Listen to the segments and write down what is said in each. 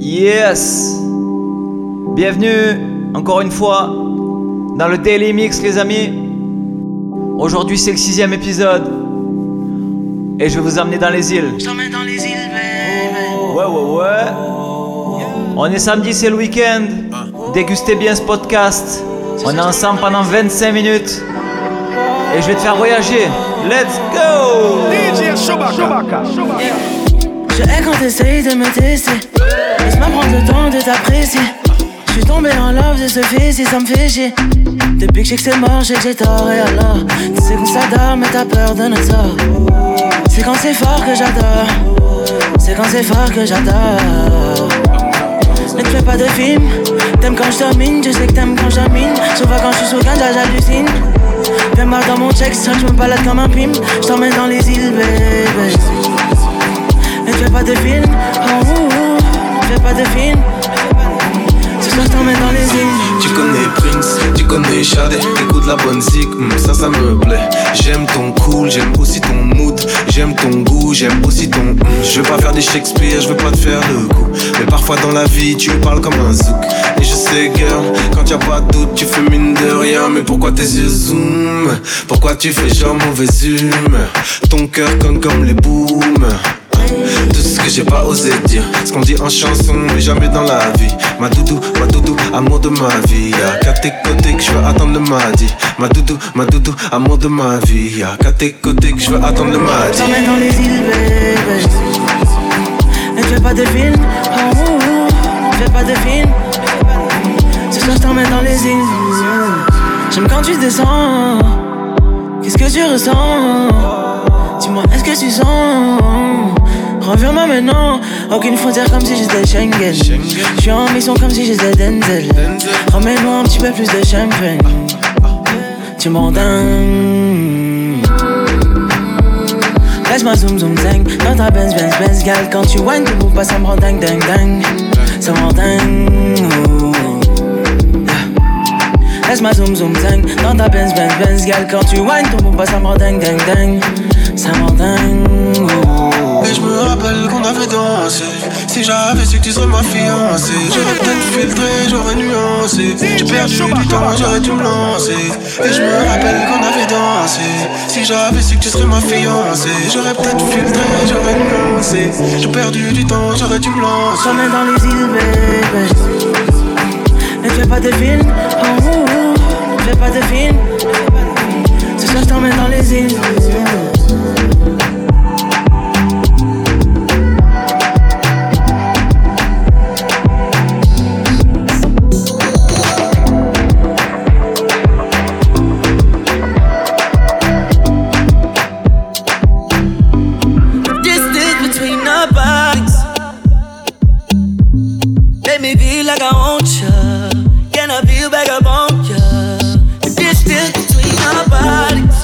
Yes Bienvenue encore une fois dans le Daily Mix les amis. Aujourd'hui c'est le sixième épisode et je vais vous emmener dans les îles. dans les îles, baby. Ouais ouais ouais. On est samedi, c'est le week-end. Dégustez bien ce podcast. On est ensemble pendant 25 minutes et je vais te faire voyager. Let's go Je hais quand t'essayes de me tester. Laisse-moi prendre le temps de t'apprécier. Je suis tombé en love de ce fils et ça me fait chier. Depuis que je sais que c'est mort, j'ai que j'ai tort et alors Tu sais qu'on s'adore, mais t'as peur de notre sort. C'est quand c'est fort que j'adore. C'est quand c'est fort que j'adore. Ne te fais pas de film. T'aimes quand je domine, je sais que t'aimes quand j'amine. Souvent quand je suis sous ganja, j'hallucine. Viens voir dans mon check, ça je me balade comme un pim. Je t'emmène dans les îles, bébé. Ne fais pas de film. Oh, oh, oh. Ne fais pas de film. Ce soir, t'emmène dans les îles. Tu connais Prince, tu connais Shadé, écoute la bonne zik, hmm, ça ça me plaît. J'aime ton cool, j'aime aussi ton mood, j'aime ton goût, j'aime aussi ton. hmm. Je veux pas faire des Shakespeare, je veux pas te faire le coup. Mais parfois dans la vie, tu parles comme un zouk. Et je sais, girl, quand y pas de doute, tu fais mine de rien. Mais pourquoi tes yeux zoom Pourquoi tu fais genre mauvaise humeur Ton cœur comme comme les booms. Tout ce que j'ai pas osé dire, ce qu'on dit en chanson, mais jamais dans la vie. Ma doudou, ma doudou, amour de ma vie. Y'a qu'à tes côtés que je veux attendre le mardi. Ma doudou, ma doudou, amour de ma vie. Y'a qu'à tes côtés que je veux attendre le mardi. t'emmène dans les îles, bébé. Ne fais pas de film. Oh, oh, oh. Ne fais pas de film. Ce soir, je t'emmène dans les îles. J'aime quand tu descends. Qu'est-ce que tu ressens? Dis-moi, est-ce que tu sens? Reviens-moi maintenant. Aucune frontière comme si j'étais Schengen. Je suis en mission comme si j'étais Denzel. Remets-moi un petit peu plus de champagne. Tu m'en. Laisse-moi zoom zoom zang Dans ta Benz Benz Benz gal Quand tu whines tu pas ça me rend dingue dingue dingue Ça me rend dingue oh. Yeah. Laisse-moi zoom zoom zang Dans ta Benz Benz Benz gal Quand tu whines tu bouges pas ça me rend dingue dingue dingue Si j'avais su que tu serais ma fiancée, j'aurais peut-être filtré, j'aurais nuancé. J'ai perdu du temps, j'aurais dû me lancer. Et je me rappelle qu'on avait dansé. Si j'avais su que tu serais ma fiancée, j'aurais peut-être filtré, j'aurais nuancé. J'ai perdu du temps, j'aurais dû me lancer. T'emmène dans les îles bébé Ne fais pas de film oh, oh, oh. Ne fais pas de film Ce soir je t'emmène dans les îles like I want ya. Can I feel back up on ya? The distance between our bodies.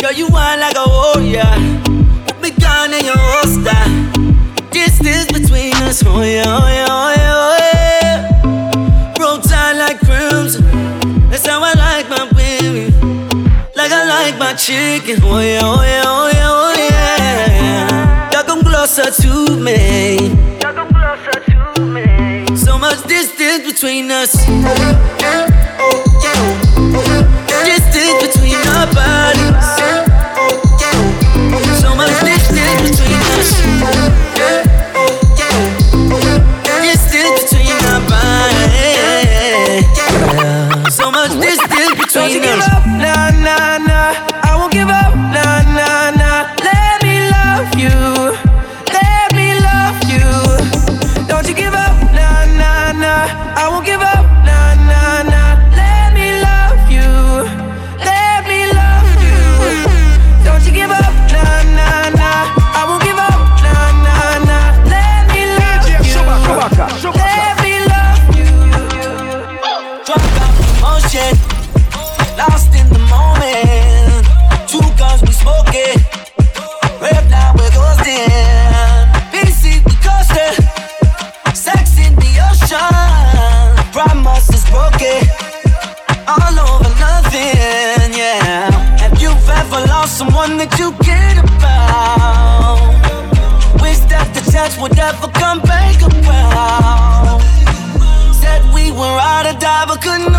Girl, you want like a warrior. Put me gun in your holster. Distance between us Oh yeah, oh yeah, oh yeah, oh yeah. Roll tight like crimson That's how I like my baby like I like my chicken. Oh yeah, oh yeah, oh yeah, oh yeah. Y'all come closer to me. Much distance between us. Distance between our bodies. That's whatever come back around. Said we were out of die, but couldn't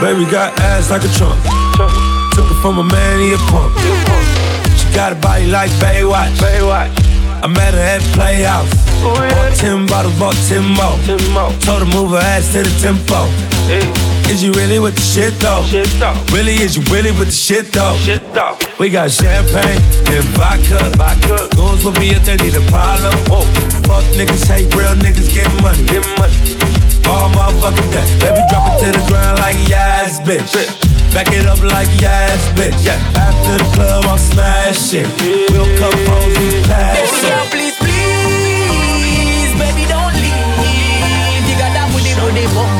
Baby got ass like a trunk. Took it from a man, he a punk. She got a body like Baywatch. I met her at Playhouse. Oh, bought 10 bottles, bought 10 more. Told her move her ass to the tempo. Is you really with the shit though? Really, is you really with the shit though? We got champagne and vodka. Goons with me if they need a problem. Fuck niggas, hate real niggas, get money. Get money. All motherfucking day. Baby, drop it to the ground like yes, bitch. Back it up like yes, bitch. After the club, I'm smashing. We'll come home, we pass Baby girl, it. please, please, baby, don't leave. You got that booty, booty, boom,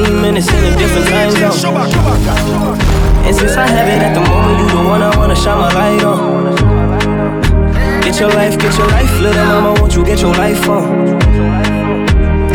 15 minutes in a different time zone. And since I have it at the moment, you the one I wanna shine my light on. Get your life, get your life, little mama, won't you get your life on?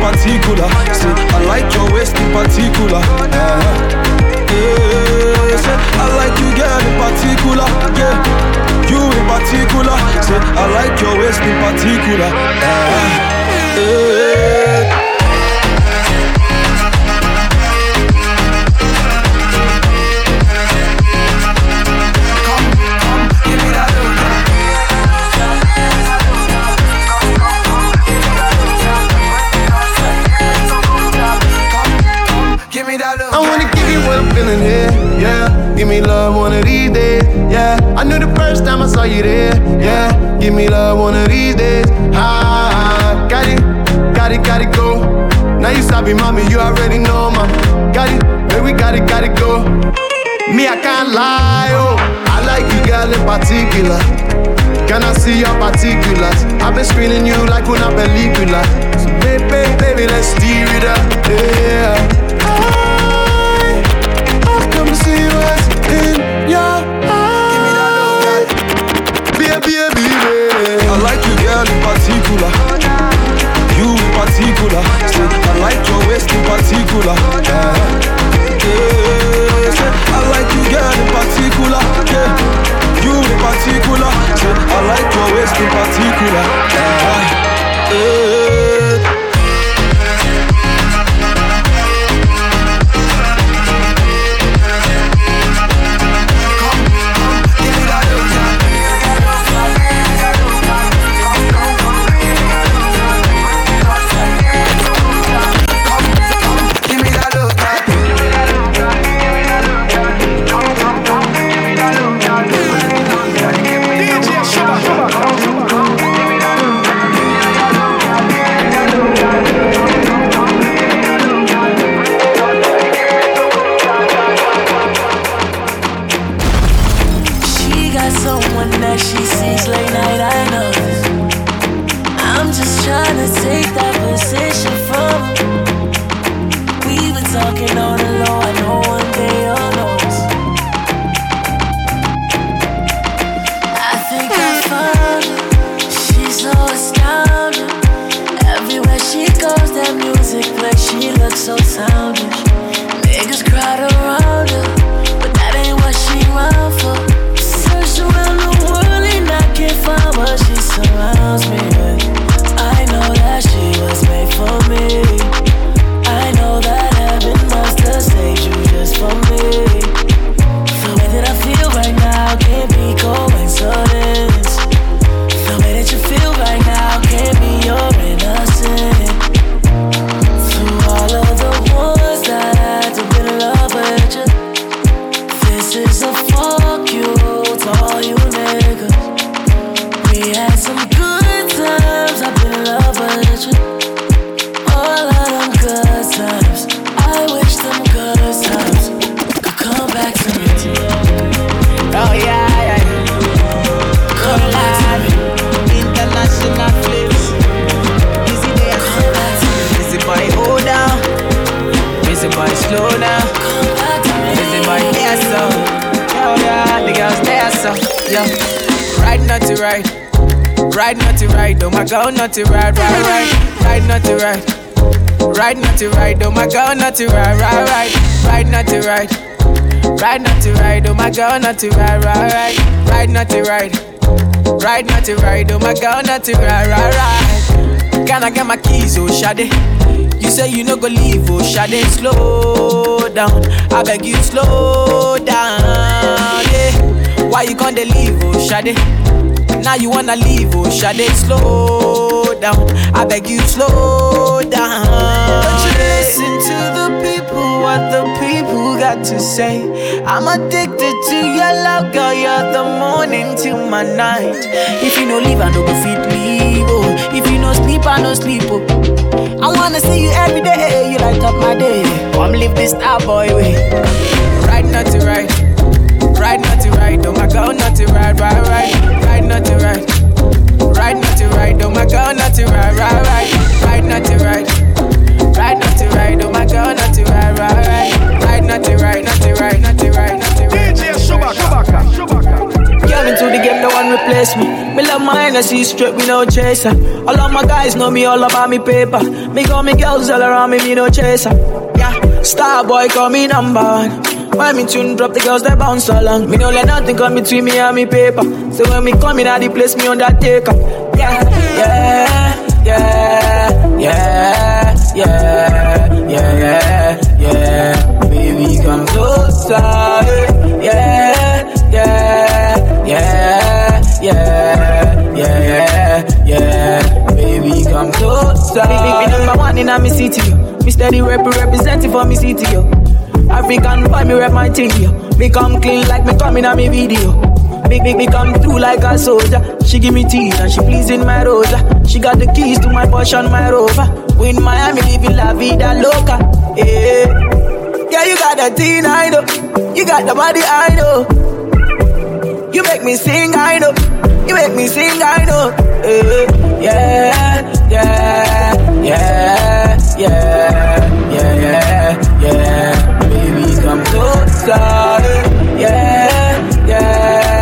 Particular. Say, I like your waist in particular. Uh-huh. Yeah, say, I like you, girl, in particular. Yeah, you in particular. Say, I like your waist in particular. Uh-huh. Yeah. Give me love one of these days, yeah. I knew the first time I saw you there, yeah. Give me love one of these days, ah. Got it, got it, got it, go. Now you stop sabi, mommy, you already know, ma. Got it, baby, got it, got it, go. Me, I can't lie, oh. I like you, girl, in particular. Can I see your particulars? I've been screening you like una película. So baby, baby, let's steer it up, yeah. Particular. You in particular. Say, I like your waist in particular. Yeah. Yeah. Say, I like you, girl, in particular. Yeah. You in particular. Say, I like your waist in particular. Yeah. Yeah. Not to ride, ride, ride. Ride not to ride. Ride not to ride. Oh my girl, not to ride, ride, ride. Ride not to ride. Ride not to ride. Oh my girl, not to ride, ride, ride. Ride not to ride. Ride not to ride, oh my girl, not to ride, ride, ride. Can I get my keys, oh Shade? You say you no go leave, oh Shade, slow down. I beg you, slow down, yeah. Why you gonna leave, oh Shade? Now you wanna leave, oh Shade, slow down. I beg you, slow down. Don't you listen to the people, what the people got to say. I'm addicted to your love, girl. You're the morning till my night. If you no leave, I no go fit leave. Oh, if you no sleep, I no sleep. Oh, I wanna see you every day. You light up my day. Come live this star boy way. Ride not to ride, ride not to ride. Oh my girl, not to ride, ride, ride, ride not to ride. Ride not to ride, oh my girl, not to ride, ride, ride, ride not to ride. Ride not to ride, oh my girl, not to ride, ride, ride. Ride not to ride, not to ride, not to ride, not to ride. DJ Chewbacca, Chewbacca. Came into the game, no one replace me. Me love my energy straight, me no chaser. All of my guys know me all about me paper. Me got me girls all around me, me no chaser. Yeah, star boy call me number one. When me tune drop, the girls they bounce along. Me no let nothing come between me and me paper. So when me come in, at the place me undertaker. Yeah, yeah, yeah, yeah, yeah, yeah, yeah, yeah. Baby, come closer. Yeah, yeah, yeah, yeah, yeah, yeah, yeah. Baby, come closer. Me number one in me city. Me steady rep representing for me city. African boy, me rep my thing. Me come clean like me come in a me video. Big, big, me come through like a soldier. She give me tea and she pleasing my rosa. She got the keys to my Porsche and my Rover. We in Miami living la vida loca. Yeah, yeah, you got the teen, I know. You got the body, I know. You make me sing, I know. You make me sing, I know. Eh, yeah, yeah, yeah, yeah, yeah, yeah, yeah. Baby, come closer. Yeah, yeah,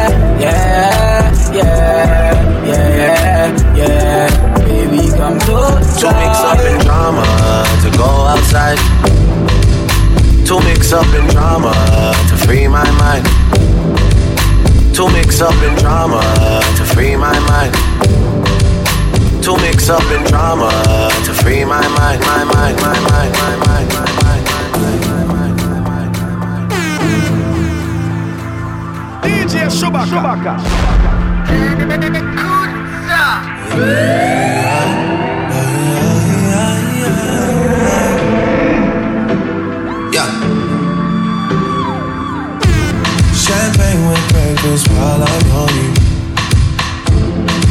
closer. To mix up in drama, to go outside. To mix up in drama, to free my mind. To mix up in drama, to free my mind. To mix up in drama, to free my mind, my mind, my mind, my mind, my mind, my mind, my mind, my mind. DJ Chewbacca. Yeah. this spotlight on you.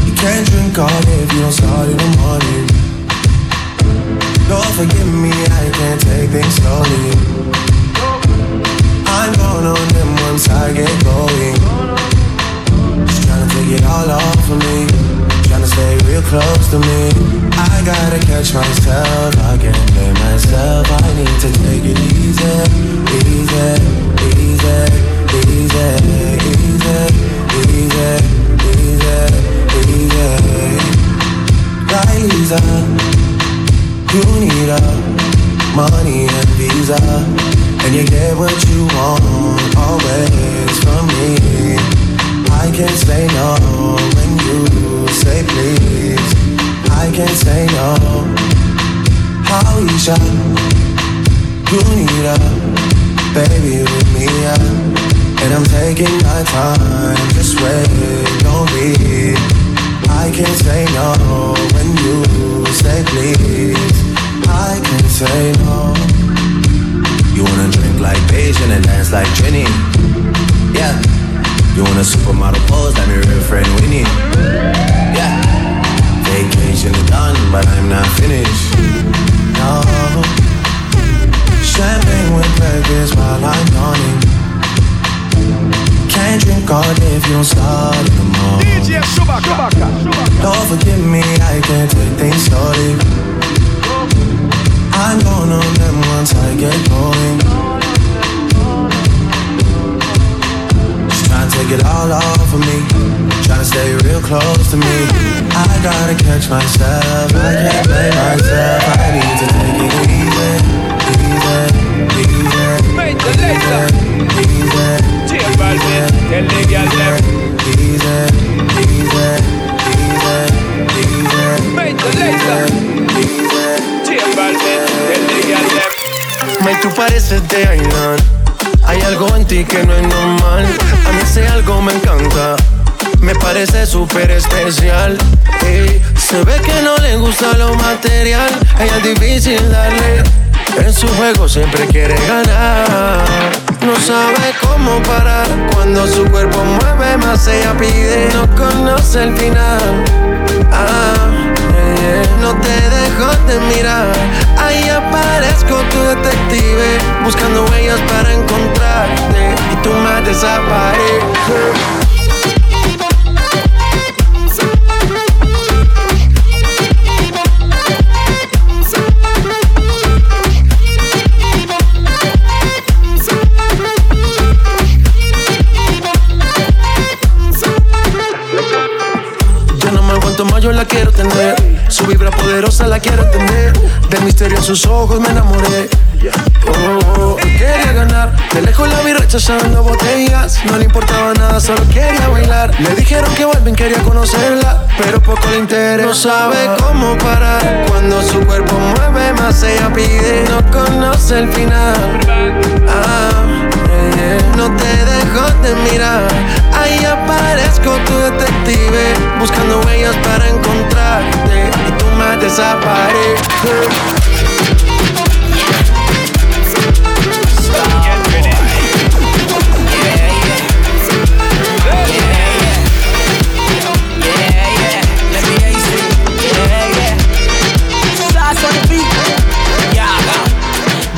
You can't drink on it if you don't start in the morning. Lord, forgive me, I can't take things slowly. I'm going on them once I get going. Just trying to take it all off of me. Trying to stay real close to me. I gotta catch myself. I can't blame myself. I need to take it easy, easy, easy. How you need a baby with me, yeah. And I'm taking my time, just wait, don't be. I can't say no when you say please. I can't say no. You wanna drink like Beijing and dance like Jenny? Yeah. You want a supermodel pose like my real friend Winnie? Yeah. Vacation done, but I'm not finished. Champagne with while I'm yawning. Can't drink all day if you don't start in the morning. DJ Chewbacca. Don't forgive me, I can't take things slowly. I'm on them once I get going. Trying to take it all off of me. Trying to stay real close to me. I gotta catch myself. I can't blame myself. I need to take it easy. Easy, easy. Make the laser. Easy, easy. Chill, Balvin. Tell the girl them. Easy, easy, easy, easy. Make the laser. Chill, Balvin. Tell the girl them. May tú pareces de Ainan Hay algo en ti que no parece súper especial. Se ve que no le gusta lo material. A ella es difícil darle. En su juego siempre quiere ganar. No sabe cómo parar. Cuando su cuerpo mueve más ella pide. No conoce el final. Ah. No te dejo de mirar. Ahí aparezco tu detective Buscando huellas para encontrarte. Y tú más desapareces sus ojos me enamoré. Oh, oh, quería ganar. De lejos la vi rechazando botellas. No le importaba nada, solo quería bailar. Le dijeron que vuelven, quería conocerla. Pero poco le interesa. No sabe cómo parar. Cuando su cuerpo mueve, más ella pide. No conoce el final. Ah, yeah. No te dejo de mirar. Ahí aparezco tu detective. Buscando huellas para encontrarte. Y tú más desapareces.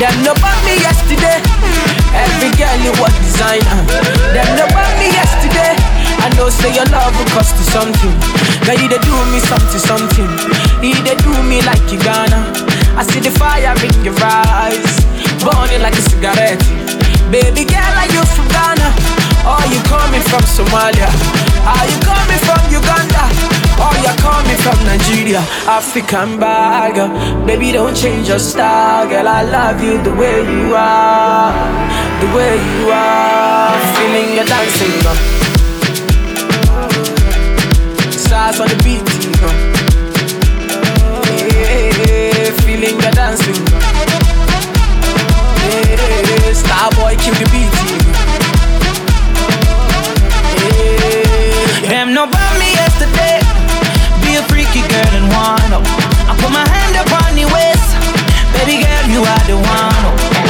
Them no bought me yesterday. Every girl you was designer. Them no bought me yesterday. I know say your love will cost you something. Girl, you they do me something, something. You they do me like you gonna. I see the fire in your eyes, burning like a cigarette. Baby girl, are you from Ghana? Or you coming from Somalia? Are you coming from Uganda? Or you coming from Nigeria? African bagger. Baby, don't change your style, girl. I love you the way you are, the way you are. Feeling your dancing, girl. Stars on the beat, girl. Yeah, feeling your dancing. Yeah, star boy, kill the beat. Yeah. Them no me yesterday. A freaky girl and wind up. I put my hand up on your waist. Baby girl, you are the one.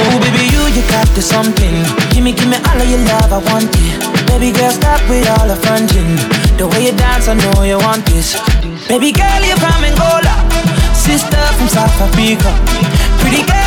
Oh, baby, you, you got the something. Give me, give me all of your love, I want it. Baby girl, stop with all the fronting. The way you dance, I know you want this. Baby girl, you're from Angola. Sister from South Africa. Pretty girl,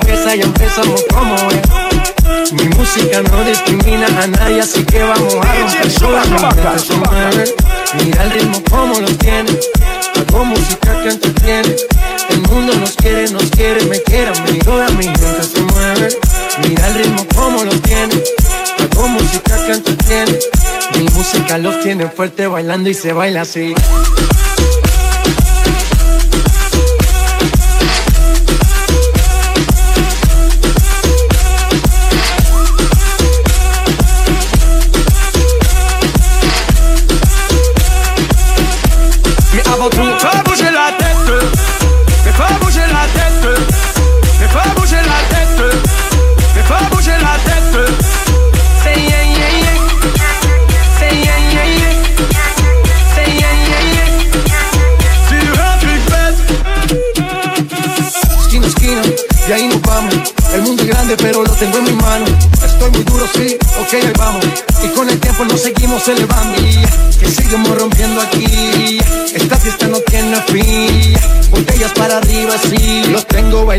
cabeza, ya empezamos como es. Mi música no discrimina a nadie, así que vamos a romper su mueve. Mira el ritmo como lo tiene. Hago música que entretiene. El mundo nos quiere, nos quiere, me quiere. Mi toda mi gente se mueve. Mira el ritmo como lo tiene. Hago música que entretiene. Mi música los tiene fuerte bailando y se baila así.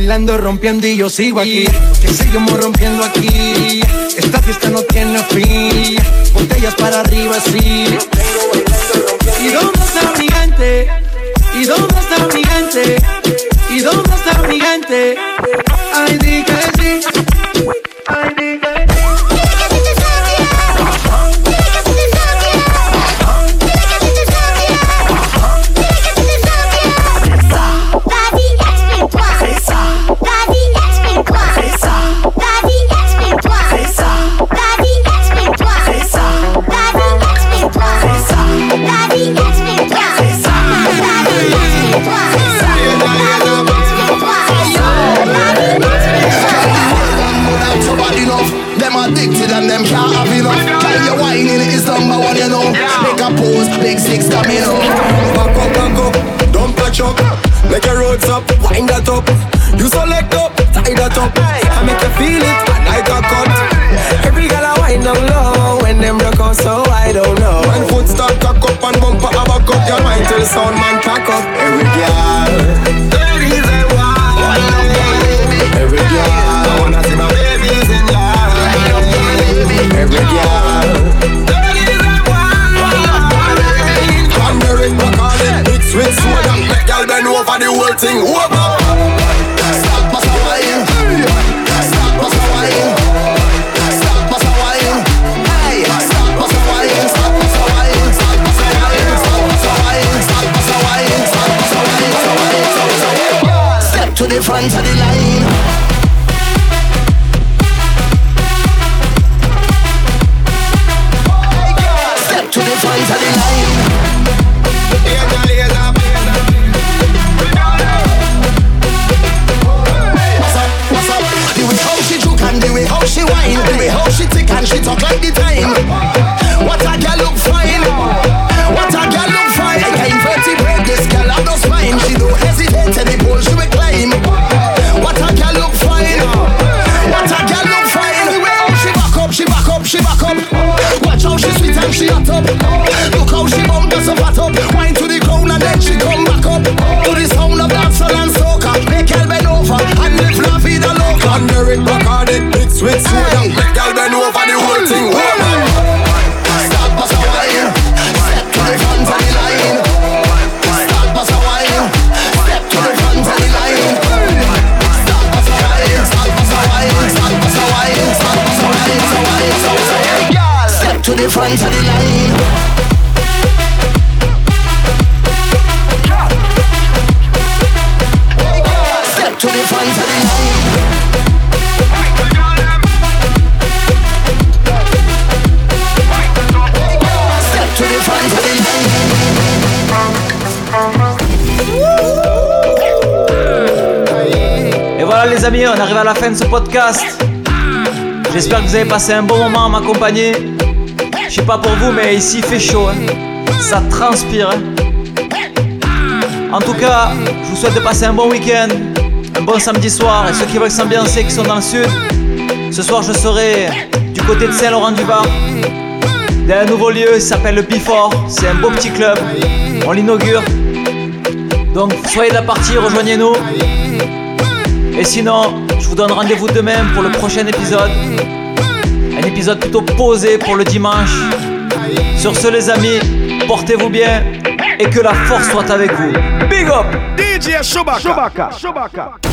Bailando, rompiendo y yo sigo aquí. Que seguimos rompiendo aquí. Esta fiesta no tiene fin. Botellas para arriba, sí. ¿Y dónde está mi gente? ¿Y dónde está mi gente? ¿Y dónde está mi gente? Ay, di sí. Them can't have enough. Tell you whining is number one, you know. Make a pose, big six domino. Back up, back up, don't touch up. Make your roads up, wind that up. You select up, tie that up. I make you feel it like a cut. Every girl I wind down low when them broke out, so I don't know. When foot start cock up and bumper a back up, your mind till sound man crack up. Every girl, thing over Stop, wine. Stop, wine. Stop, wine. Hey, stop, wine. Stop, wine. Stop, wine. Stop, wine. Stop, wine. Stop, wine. Step to the front of the line. On arrive à la fin de ce podcast. J'espère que vous avez passé un bon moment à m'accompagner. Je sais pas pour vous, mais ici il fait chaud. hein. Ça transpire. hein. En tout cas, je vous souhaite de passer un bon week-end, un bon samedi soir. Et ceux qui veulent s'ambiancer, qui sont dans le sud, ce soir je serai du côté de Saint-Laurent-du-Var. Il y a un nouveau lieu, il s'appelle le Bifort. C'est un beau petit club. On l'inaugure. Donc soyez de la partie, rejoignez-nous. Et sinon, je vous donne rendez-vous demain pour le prochain épisode. épisode plutôt posé pour le dimanche. Sur ce les amis, portez-vous bien et que la force soit avec vous. Big up DJ Chewbacca. Chewbacca. Chewbacca.